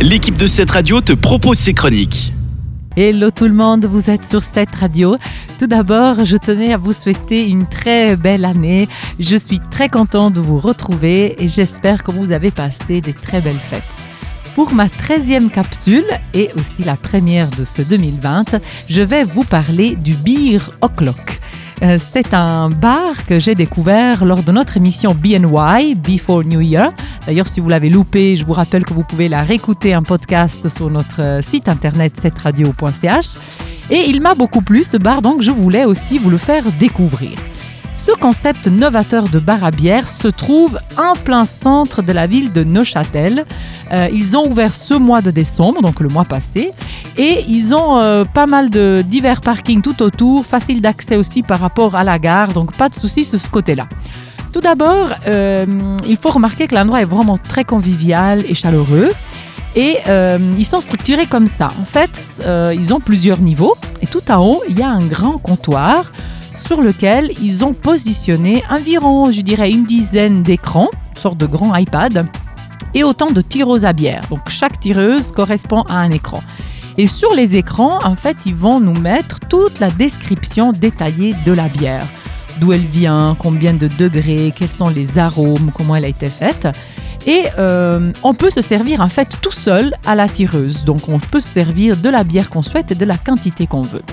l'équipe de cette radio te propose ses chroniques. Hello tout le monde, vous êtes sur cette radio. Tout d'abord, je tenais à vous souhaiter une très belle année. Je suis très content de vous retrouver et j'espère que vous avez passé des très belles fêtes. Pour ma 13e capsule et aussi la première de ce 2020, je vais vous parler du Beer O'Clock. Euh, c'est un bar que j'ai découvert lors de notre émission BNY, Before New Year. D'ailleurs, si vous l'avez loupé, je vous rappelle que vous pouvez la réécouter en podcast sur notre euh, site internet setradio.ch. Et il m'a beaucoup plu ce bar, donc je voulais aussi vous le faire découvrir. Ce concept novateur de bar à bière se trouve en plein centre de la ville de Neuchâtel. Euh, ils ont ouvert ce mois de décembre, donc le mois passé, et ils ont euh, pas mal de divers parkings tout autour, facile d'accès aussi par rapport à la gare, donc pas de soucis sur ce côté-là. Tout d'abord, euh, il faut remarquer que l'endroit est vraiment très convivial et chaleureux. Et ils sont structurés comme ça. En fait, ils ont plusieurs niveaux. Et tout en haut, il y a un grand comptoir sur lequel ils ont positionné environ, je dirais, une dizaine d'écrans, sorte de grand iPad, et autant de tireuses à bière. Donc chaque tireuse correspond à un écran. Et sur les écrans, en fait, ils vont nous mettre toute la description détaillée de la bière. D'où elle vient, combien de degrés, quels sont les arômes, comment elle a été faite. Et euh, on peut se servir en fait tout seul à la tireuse. Donc on peut se servir de la bière qu'on souhaite et de la quantité qu'on veut.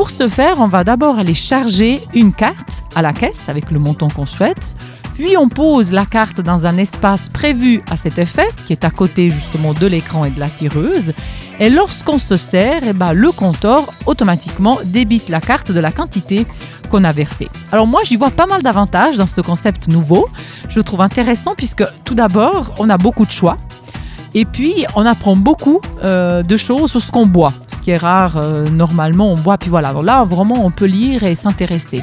Pour ce faire, on va d'abord aller charger une carte à la caisse avec le montant qu'on souhaite. Puis on pose la carte dans un espace prévu à cet effet, qui est à côté justement de l'écran et de la tireuse. Et lorsqu'on se sert, eh ben, le compteur automatiquement débite la carte de la quantité qu'on a versée. Alors moi, j'y vois pas mal d'avantages dans ce concept nouveau. Je le trouve intéressant puisque tout d'abord, on a beaucoup de choix. Et puis, on apprend beaucoup euh, de choses sur ce qu'on boit qui est rare. Euh, normalement, on boit, puis voilà. là, vraiment, on peut lire et s'intéresser.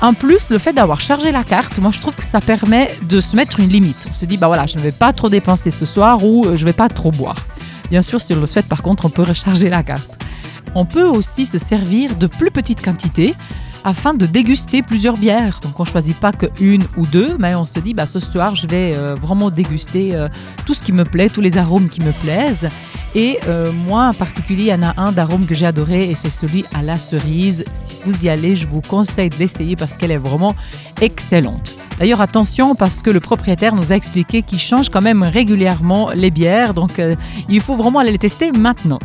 En plus, le fait d'avoir chargé la carte, moi je trouve que ça permet de se mettre une limite. On se dit, bah voilà, je ne vais pas trop dépenser ce soir ou euh, je ne vais pas trop boire. Bien sûr, si on le souhaite, par contre, on peut recharger la carte. On peut aussi se servir de plus petites quantités afin de déguster plusieurs bières. Donc on choisit pas que une ou deux, mais on se dit bah ce soir je vais euh, vraiment déguster tout ce qui me plaît, tous les arômes qui me plaisent. Et euh, moi, en particulier, il y en a un d'arôme que j'ai adoré et c'est celui à la cerise. Si vous y allez, je vous conseille de l'essayer parce qu'elle est vraiment excellente. D'ailleurs, attention parce que le propriétaire nous a expliqué qu'il change quand même régulièrement les bières, donc euh, il faut vraiment aller les tester maintenant.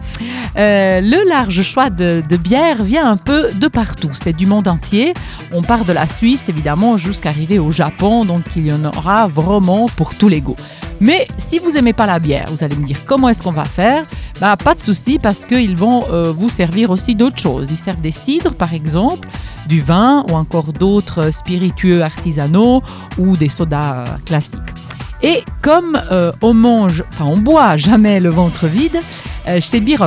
Euh, le large choix de, bières vient un peu de partout, c'est du monde entier. On part de la Suisse évidemment jusqu'à arriver au Japon, donc il y en aura vraiment pour tous les goûts. Mais si vous aimez pas la bière, vous allez me dire comment est-ce qu'on va faire? Bah pas de souci parce qu'ils vont euh, vous servir aussi d'autres choses. Ils servent des cidres par exemple, du vin ou encore d'autres spiritueux artisanaux ou des sodas classiques. Et comme euh, on mange, enfin on boit jamais le ventre vide, euh, chez Beer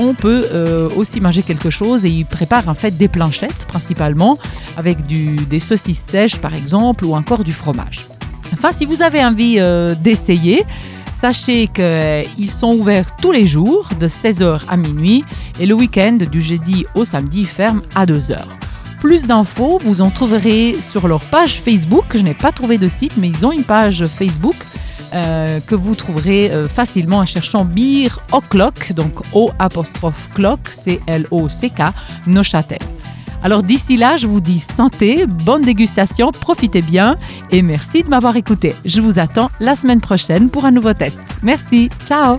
on peut aussi manger quelque chose et ils préparent en fait des planchettes principalement avec des saucisses sèches par exemple ou encore du fromage. Enfin, si vous avez envie euh, d'essayer, sachez qu'ils sont ouverts tous les jours de 16h à minuit et le week-end du jeudi au samedi ferme à 2h. Plus d'infos, vous en trouverez sur leur page Facebook. Je n'ai pas trouvé de site, mais ils ont une page Facebook euh, que vous trouverez euh, facilement en cherchant Beer O'Clock, donc O apostrophe clock, C-L-O-C-K, Neuchâtel. Alors d'ici là, je vous dis santé, bonne dégustation, profitez bien et merci de m'avoir écouté. Je vous attends la semaine prochaine pour un nouveau test. Merci, ciao